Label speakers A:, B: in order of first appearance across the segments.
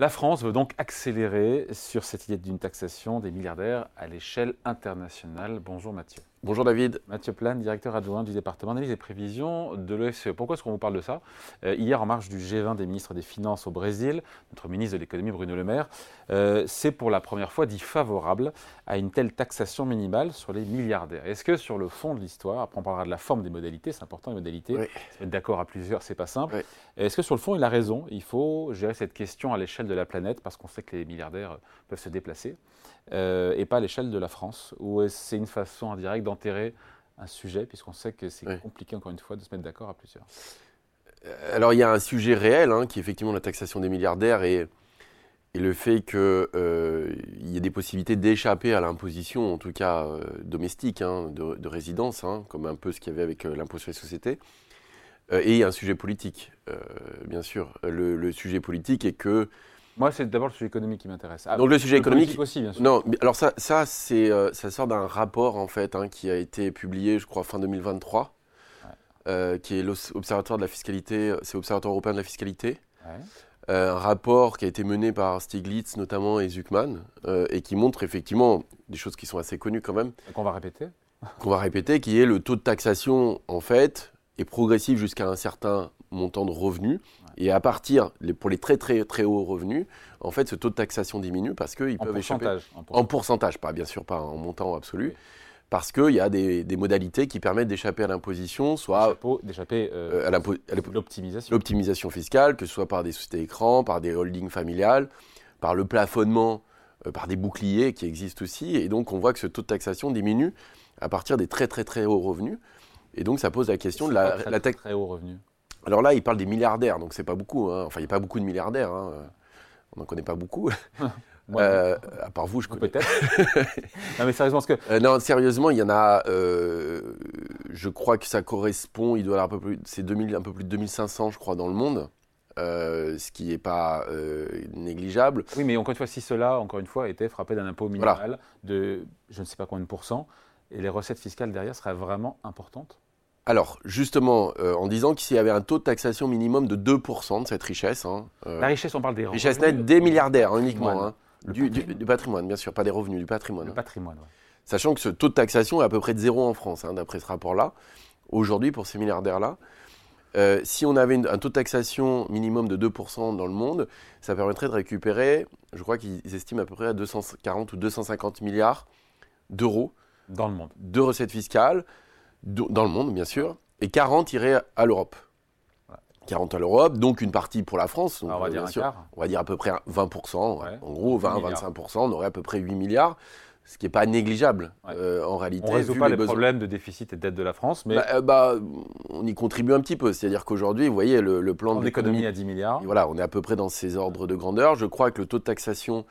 A: La France veut donc accélérer sur cette idée d'une taxation des milliardaires à l'échelle internationale. Bonjour Mathieu.
B: Bonjour David.
A: Mathieu Plane, directeur adjoint du département d'analyse et prévision de l'OFCE. Pourquoi est-ce qu'on vous parle de ça euh, Hier, en marge du G20 des ministres des Finances au Brésil, notre ministre de l'économie Bruno Le Maire euh, s'est pour la première fois dit favorable à une telle taxation minimale sur les milliardaires. Est-ce que sur le fond de l'histoire, après on parlera de la forme des modalités, c'est important les modalités, mettre d'accord à plusieurs, c'est pas simple. Est-ce que sur le fond, il a raison? Il faut gérer cette question à l'échelle de la planète parce qu'on sait que les milliardaires peuvent se déplacer. Euh, et pas à l'échelle de la France, où c'est une façon indirecte d'enterrer un sujet, puisqu'on sait que c'est compliqué, encore une fois, de se mettre d'accord à plusieurs.
B: Euh, alors il y a un sujet réel, hein, qui est effectivement la taxation des milliardaires et, et le fait qu'il euh, y ait des possibilités d'échapper à l'imposition, en tout cas domestique, hein, de, résidence, hein, comme un peu ce qu'il y avait avec l'impôt sur les sociétés. et il y a un sujet politique, bien sûr. Le, le, sujet politique est que
A: moi, c'est d'abord le sujet économique qui m'intéresse.
B: Ah, Donc le sujet économique aussi, bien sûr. Non, alors ça, ça c'est, euh, ça sort d'un rapport en fait hein, qui a été publié, je crois, fin 2023, euh, qui est l'Observatoire de la fiscalité, c'est l'Observatoire européen de la fiscalité. Euh, un rapport qui a été mené par Stiglitz notamment et Zuckman, et qui montre effectivement des choses qui sont assez connues quand même.
A: Qu'on va répéter.
B: Qu'on va répéter, qui est le taux de taxation en fait est progressif jusqu'à un certain montant de revenus. Et à partir, pour les très très très hauts revenus, en fait, ce taux de taxation diminue parce qu'ils peuvent
A: échapper.
B: En pourcentage. pas bien sûr pas en montant absolu. Parce qu'il y a des, modalités qui permettent d'échapper à l'imposition, soit
A: d'échapper euh, à l'optimisation.
B: L'optimisation fiscale, que ce soit par des sociétés écrans, par des holdings familiales, par le plafonnement, euh, par des boucliers qui existent aussi. Et donc on voit que ce taux de taxation diminue à partir des très très très hauts revenus. Et donc ça pose la question de la,
A: la très, très haut revenu.
B: Alors là, il parle des milliardaires, donc c'est pas beaucoup. Hein. Enfin, il n'y a pas beaucoup de milliardaires. Hein. On n'en connaît pas beaucoup. Euh, à part vous, je connais.
A: Peut-être. non, mais sérieusement, parce que.
B: Euh, non, sérieusement, il y en a. Euh, je crois que ça correspond. Il doit avoir un peu plus. C'est un peu plus de 2500, je crois, dans le monde. ce qui n'est pas négligeable.
A: Oui, mais encore une fois, si cela, encore une fois, était frappé d'un impôt minimal de je ne sais pas combien de pourcents, et les recettes fiscales derrière seraient vraiment importantes?
B: Alors, justement, euh, en disant qu'il y avait un taux de taxation minimum de 2% de cette richesse. Hein,
A: euh, la richesse, on parle des
B: revenus. Richesse nette des milliardaires hein, uniquement. Hein. du, patrimoine. bien sûr, pas des revenus, du patrimoine.
A: Le patrimoine,
B: Sachant que ce taux de taxation est à peu près de zéro en France, d'après ce rapport-là. Aujourd'hui, pour ces milliardaires-là, euh, si on avait un taux de taxation minimum de 2% dans le monde, ça permettrait de récupérer, je crois qu'ils estiment à peu près à 240 ou 250 milliards d'euros.
A: Dans le monde.
B: De recettes fiscales dans le monde, bien sûr, et 40 iraient à l'Europe. 40 à l'Europe, donc une partie pour la France.
A: on va dire
B: On va dire à peu près 20%. En gros, 20-25%, on aurait à peu près 8 milliards, ce qui n'est pas négligeable euh, en réalité.
A: On ne résout pas les, problèmes de déficit et de dette de la France, mais.
B: Bah, euh, bah, on y contribue un petit peu. C'est-à-dire qu'aujourd'hui, vous voyez, le, plan
A: de l'économie à 10 milliards.
B: Voilà, on est à peu près dans ces ordres de grandeur. Je crois que le taux de taxation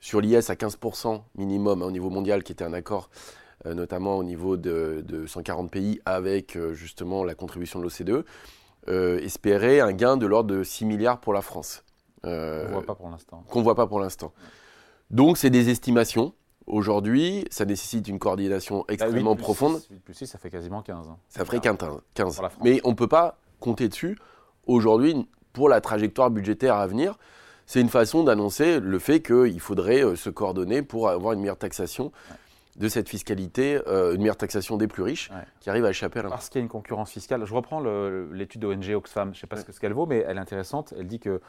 B: sur l'IS à 15% minimum hein, au niveau mondial, qui était un accord euh, notamment au niveau de, 140 pays avec euh, justement la contribution de l'OCDE, euh, espérait un gain de l'ordre de 6 milliards pour la France.
A: Qu'on ne voit pas pour l'instant.
B: Qu'on voit pas pour l'instant. Donc c'est des estimations. Aujourd'hui, ça nécessite une coordination bah, extrêmement profonde.
A: 8 plus 6, ça fait quasiment 15. Hein.
B: Ça ferait 15. 15. Mais on ne peut pas compter dessus. Aujourd'hui, pour la trajectoire budgétaire à venir, c'est une façon d'annoncer le fait qu'il faudrait se coordonner pour avoir une meilleure taxation de cette fiscalité, euh, une meilleure taxation des plus riches, qui arrive à échapper à l'impôt.
A: Parce qu'il y a une concurrence fiscale. Je reprends l'étude d'ONG Oxfam, je ne sais pas ce qu'elle vaut, mais elle est intéressante. Elle dit que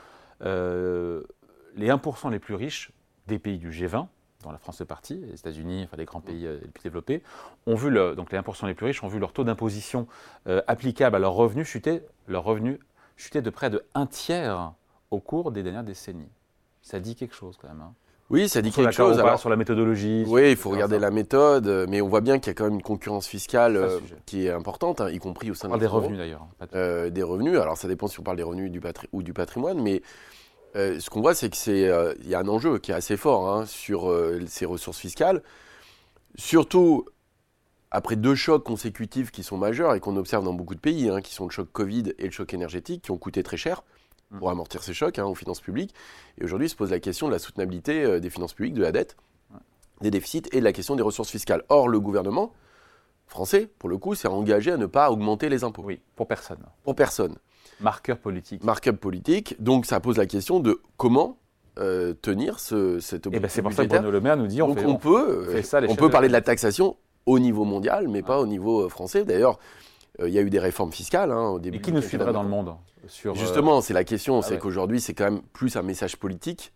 A: euh, les 1% les plus riches des pays du G20, dont la France fait partie, les États-Unis, enfin les grands pays euh, les plus développés, ont vu le, donc les 1% les plus riches ont vu leur taux d'imposition applicable à leurs revenus chuter, leurs revenus chuter de près de un tiers au cours des dernières décennies. Ça dit quelque chose quand même. Hein.
B: Oui, ça dit quelque chose.
A: Alors, sur la méthodologie.
B: Oui, il faut regarder la méthode, mais on voit bien qu'il y a quand même une concurrence fiscale euh, qui est importante, hein, y compris au sein
A: de des revenus d'ailleurs.
B: Euh, des revenus. Alors ça dépend si on parle des revenus du ou du patrimoine, mais euh, ce qu'on voit, c'est que c'est il y a un enjeu qui est assez fort hein, sur ces ressources fiscales, surtout après deux chocs consécutifs qui sont majeurs et qu'on observe dans beaucoup de pays, hein, qui sont le choc Covid et le choc énergétique, qui ont coûté très cher pour amortir ces chocs hein, aux finances publiques. Et aujourd'hui, se pose la question de la soutenabilité euh, des finances publiques, de la dette, des déficits et de la question des ressources fiscales. Or, le gouvernement français, pour le coup, s'est engagé à ne pas augmenter les impôts.
A: Oui, pour personne.
B: Pour personne.
A: Marqueur politique.
B: Marqueur politique. Donc, ça pose la question de comment euh, tenir ce, cet
A: Et
B: objectif
A: ben c'est pour ça que. Bruno Le Maire nous dit on
B: Donc
A: fait,
B: on,
A: on
B: peut,
A: fait ça à
B: on peut parler de la taxation au niveau mondial, mais pas au niveau euh, français. D'ailleurs, il y a eu des réformes fiscales hein, au début.
A: Et qui nous suivrait dans le monde sur, euh,
B: Justement, c'est la question, c'est
A: ouais.
B: qu'aujourd'hui, c'est quand même plus un message politique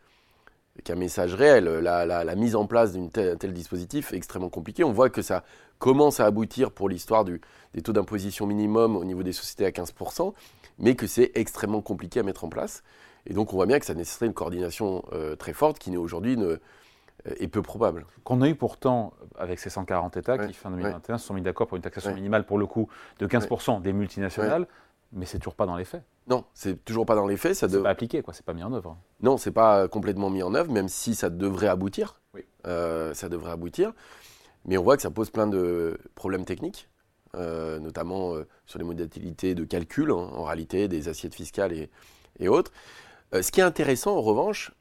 B: qu'un message réel. La, la- la mise en place d'un tel, dispositif est extrêmement compliquée. On voit que ça commence à aboutir pour l'histoire des taux d'imposition minimum au niveau des sociétés à 15%, mais que c'est extrêmement compliqué à mettre en place. Et donc, on voit bien que ça nécessiterait une coordination euh, très forte qui n'est aujourd'hui ne- euh, est peu probable.
A: qu'on a eu pourtant avec ces 140 États qui, fin 2021, se sont mis d'accord pour une taxation minimale, pour le coup, de 15% des multinationales, mais c'est toujours pas dans les faits.
B: Non, c'est toujours pas dans les faits. Ça
A: C'est
B: dev-
A: pas appliqué, quoi. C'est pas mis en œuvre.
B: Non, c'est pas complètement mis en œuvre, même si ça devrait aboutir.
A: Oui.
B: Euh, ça devrait aboutir. Mais on voit que ça pose plein de problèmes techniques, euh, notamment euh, sur les modalités de calcul, hein, en réalité, des assiettes fiscales et, et autres. Euh, ce qui est intéressant, en revanche,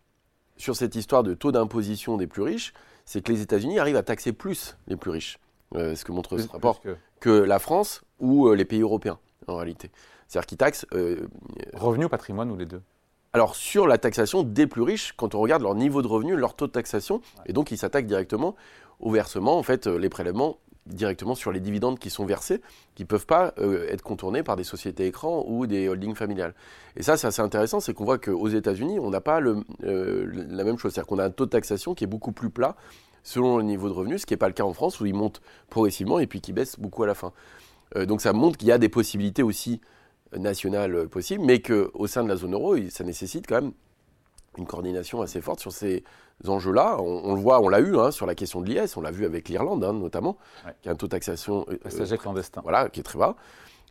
B: sur cette histoire de taux d'imposition des plus riches, c'est que les États-Unis arrivent à taxer plus les plus riches. Euh, ce que montre ce rapport,
A: que
B: que la France ou euh, les pays européens, en réalité. C'est-à-dire qu'ils taxent euh,
A: Revenu ou patrimoine ou les deux?
B: Alors sur la taxation des plus riches, quand on regarde leur niveau de revenu, leur taux de taxation, et donc ils s'attaquent directement au versement, en fait, les prélèvements directement sur les dividendes qui sont versés, qui ne peuvent pas euh, être contournés par des sociétés écrans ou des holdings familiales. Et ça, c'est assez intéressant, c'est qu'on voit qu'aux États-Unis, on n'a pas euh, la même chose, c'est-à-dire qu'on a un taux de taxation qui est beaucoup plus plat selon le niveau de revenu, ce qui n'est pas le cas en France, où il monte progressivement et puis qui baisse beaucoup à la fin. Euh, donc ça montre qu'il y a des possibilités aussi nationales possibles, mais qu'au sein de la zone euro, ça nécessite quand même une coordination assez forte sur ces enjeux-là. On, on le voit, on l'a eu hein, sur la question de l'IS, on l'a vu avec l'Irlande hein, notamment,
A: Ouais.
B: qui a un taux de taxation euh,
A: clandestin.
B: voilà, qui est très bas.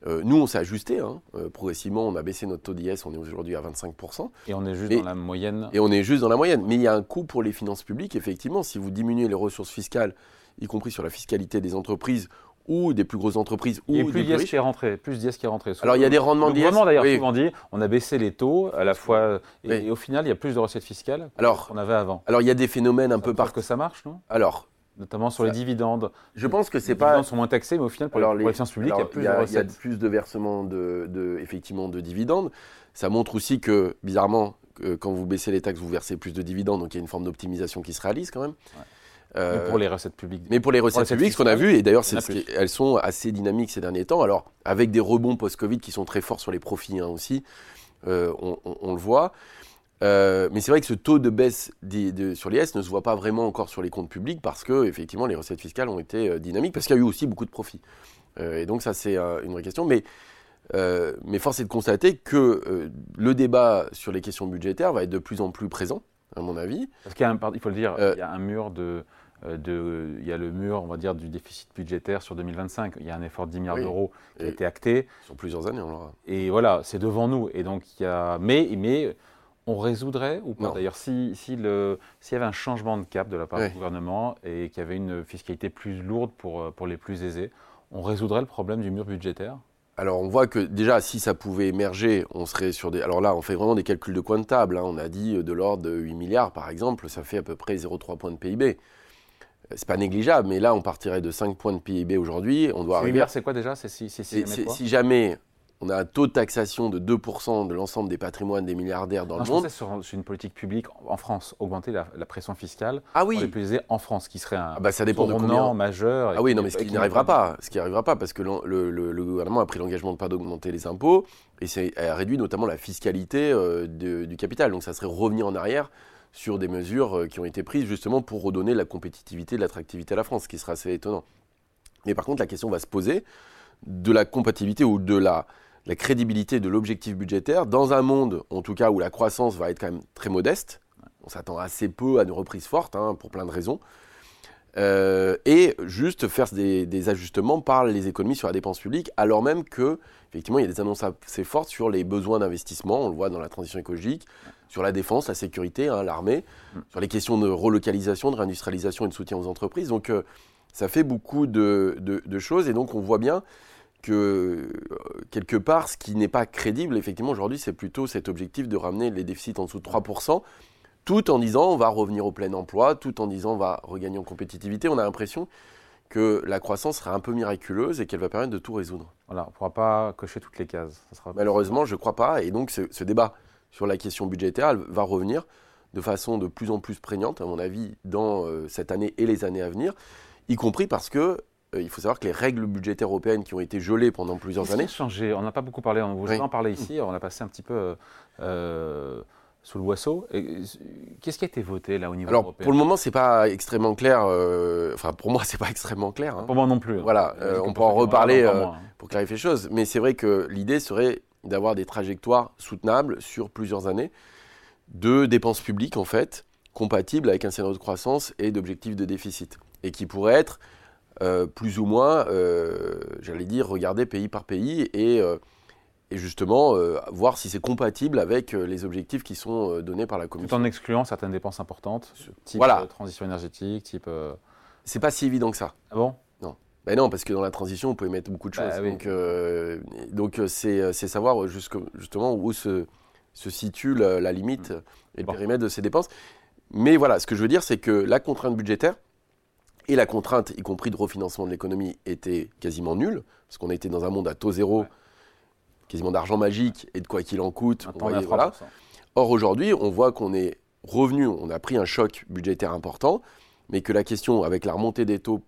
B: Euh, nous, on s'est ajusté. hein. Euh, progressivement, on a baissé notre taux d'IS, on est aujourd'hui à 25%.
A: Et on est juste
B: Mais-
A: dans la moyenne.
B: Et on est juste dans la moyenne. Mais il y a un coût pour les finances publiques, effectivement. Si vous diminuez les ressources fiscales, y compris sur la fiscalité des entreprises ou des plus grosses entreprises ou des
A: plus d'IS qui est rentré. Plus d'IS qui est rentré.
B: Alors, il y a des rendements d'IS.
A: d'ailleurs
B: oui.
A: souvent dit on a baissé les taux à la fois et,
B: Oui.
A: et au final il y a plus de recettes fiscales
B: Alors,
A: qu'on avait avant.
B: alors, il y a des phénomènes un peu par.
A: que ça marche, non?
B: Alors,
A: Notamment sur les
B: Ça-
A: dividende.
B: je pense que c'est
A: Les
B: pas.
A: dividendes sont moins taxés, mais au final pour,
B: Alors,
A: les, les finances publiques il y a plus
B: il y a,
A: de
B: il y a
A: recettes.
B: plus de versements de, de- effectivement, de dividendes. Ça montre aussi que, bizarrement, que quand vous baissez les taxes, vous versez plus de dividendes, donc il y a une forme d'optimisation qui se réalise quand même. Euh,
A: Mais pour les recettes publiques.
B: mais pour les recettes
A: recettes
B: publiques, ce qu'on a vu, et d'ailleurs, elles sont assez dynamiques ces derniers temps, alors avec des rebonds post-Covid qui sont très forts sur les profits hein, aussi, euh, on, on- on le voit. Euh, mais c'est vrai que ce taux de baisse des- de- sur les S ne se voit pas vraiment encore sur les comptes publics parce que effectivement les recettes fiscales ont été dynamiques parce qu'il y a eu aussi beaucoup de profits. Et donc ça c'est une vraie question. Mais, euh, mais force est de constater que euh, le débat sur les questions budgétaires va être de plus en plus présent, à mon avis.
A: Parce qu'il y a un, il faut le dire,
B: Euh,
A: il y a un mur de, euh, de, il y a le mur, on va dire, du déficit budgétaire sur 2025. Il y a un effort de 10 milliards
B: Oui.
A: d'euros qui a été acté.
B: Sur plusieurs années, on l'aura.
A: Et voilà, c'est devant nous. Et donc, il y a... mais, mais on résoudrait, ou pas? D'ailleurs, si, si le- s'il y avait un changement de cap de la part du gouvernement et qu'il y avait une fiscalité plus lourde pour, euh, pour les plus aisés, on résoudrait le problème du mur budgétaire?
B: Alors on voit que déjà si ça pouvait émerger, on serait sur des... Alors là on fait vraiment des calculs de coin de table, hein. on a dit euh, de l'ordre de 8 milliards par exemple, ça fait à peu près 0,3 points de PIB. Euh, C'est pas négligeable, mais là on partirait de 5 points de PIB aujourd'hui, on doit
A: 8
B: arriver...
A: milliards, c'est quoi déjà? C'est si, si,
B: c'est- si jamais on a un taux de taxation de 2% de l'ensemble des patrimoines des milliardaires dans
A: Non,
B: le
A: je
B: monde...
A: pensais sur, sur une politique publique en France, augmenter la, la pression fiscale
B: Ah
A: pour les
B: oui
A: plus aisés en France, qui serait un
B: ah bah ça dépend de combien...
A: majeur.
B: Ah oui, non, mais ce qui n'arrivera pas, ce qui n'arrivera pas, parce que le, le- le gouvernement a pris l'engagement de ne pas d'augmenter les impôts, et a réduit notamment la fiscalité euh, de- du capital. Donc ça serait revenir en arrière sur des mesures euh, qui ont été prises justement pour redonner la compétitivité, de l'attractivité à la France, ce qui sera assez étonnant. Mais par contre, la question va se poser de la compatibilité ou de la, la crédibilité de l'objectif budgétaire dans un monde, en tout cas, où la croissance va être quand même très modeste. On s'attend assez peu à une reprise forte, hein, pour plein de raisons. Euh, et juste faire des, ajustements par les économies sur la dépense publique, alors même que, effectivement, il y a des annonces assez fortes sur les besoins d'investissement, on le voit dans la transition écologique, sur la défense, la sécurité, hein, l'armée, sur les questions de relocalisation, de réindustrialisation et de soutien aux entreprises. Donc, euh, ça fait beaucoup de choses, et donc on voit bien que, euh, quelque part, ce qui n'est pas crédible, effectivement, aujourd'hui, c'est plutôt cet objectif de ramener les déficits en dessous de 3%, tout en disant on va revenir au plein emploi, tout en disant on va regagner en compétitivité. On a l'impression que la croissance sera un peu miraculeuse et qu'elle va permettre de tout résoudre.
A: Voilà, on ne pourra pas cocher toutes les cases. Ça sera
B: Malheureusement, je ne crois pas. Et donc, ce, ce débat sur la question budgétaire va revenir de façon de plus en plus prégnante, à mon avis, dans euh, cette année et les années à venir, y compris parce que il faut savoir que les règles budgétaires européennes qui ont été gelées pendant plusieurs années,
A: a changé? On n'a pas beaucoup parlé, on vous
B: Oui.
A: en parlé ici, on a passé un petit peu euh, euh, sous le boisseau. Euh, Qu'est-ce qui a été voté là au niveau
B: alors
A: européen?
B: pour le moment, c'est pas extrêmement clair. euh, Enfin, pour moi, c'est pas extrêmement clair. hein.
A: Pour moi non plus. hein.
B: Voilà, euh, on
A: pour
B: peut en reparler, euh,
A: moins, hein.
B: pour clarifier les choses. Mais c'est vrai que l'idée serait d'avoir des trajectoires soutenables sur plusieurs années de dépenses publiques, en fait, compatibles avec un scénario de croissance et d'objectifs de déficit. Et qui pourraient être euh, plus ou moins, euh, j'allais dire, regardés pays par pays et, euh, et justement voir si c'est compatible avec les objectifs qui sont donnés par la
A: Tout
B: Commission.
A: en excluant certaines dépenses importantes, type
B: Voilà.
A: transition énergétique, type.
B: C'est pas si évident que ça.
A: Ah bon?
B: Ben non, parce que dans la transition, on peut y mettre beaucoup de
A: Bah
B: choses.
A: oui.
B: Donc, c'est savoir justement où se, se situe la, la limite et le
A: Mm. Bon.
B: périmètre de ces dépenses. Mais voilà, ce que je veux dire, c'est que la contrainte budgétaire et la contrainte, y compris de refinancement de l'économie, était quasiment nulle, parce qu'on était dans un monde à taux zéro,
A: Ouais.
B: quasiment d'argent magique et de quoi qu'il en coûte.
A: On
B: voyez, voilà.
A: 3%.
B: Or, aujourd'hui, on voit qu'on est revenu, on a pris un choc budgétaire important, mais que la question, avec la remontée des taux,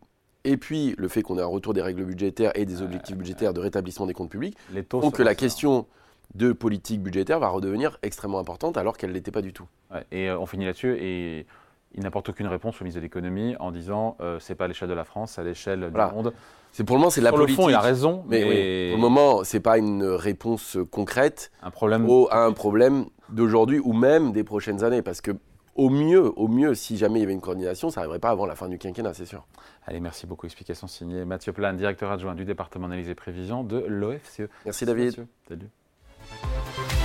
B: et puis le fait qu'on ait un retour des règles budgétaires et des objectifs budgétaires de rétablissement des comptes publics,
A: Les taux
B: font que la question de politique budgétaire va redevenir extrêmement importante alors qu'elle ne l'était pas du tout.
A: Ouais, et euh, on finit là-dessus. Et il n'apporte aucune réponse au ministre de l'économie en disant euh, c'est pas à l'échelle de la France, c'est à l'échelle
B: Voilà.
A: du monde.
B: C'est pour le moment, c'est la
A: Sur le
B: politique.
A: fond, il a raison,
B: mais
A: mais,
B: oui, pour le moment, c'est pas une réponse concrète
A: un problème.
B: au- à un problème d'aujourd'hui ou même des prochaines années, parce que au mieux, au mieux, si jamais il y avait une coordination, ça n'arriverait pas avant la fin du quinquennat, c'est sûr.
A: Allez, merci beaucoup. Explication signée Mathieu Plan, directeur adjoint du département d'analyse et prévision de l'OFCE.
B: Merci David.
A: Mathieu. Salut.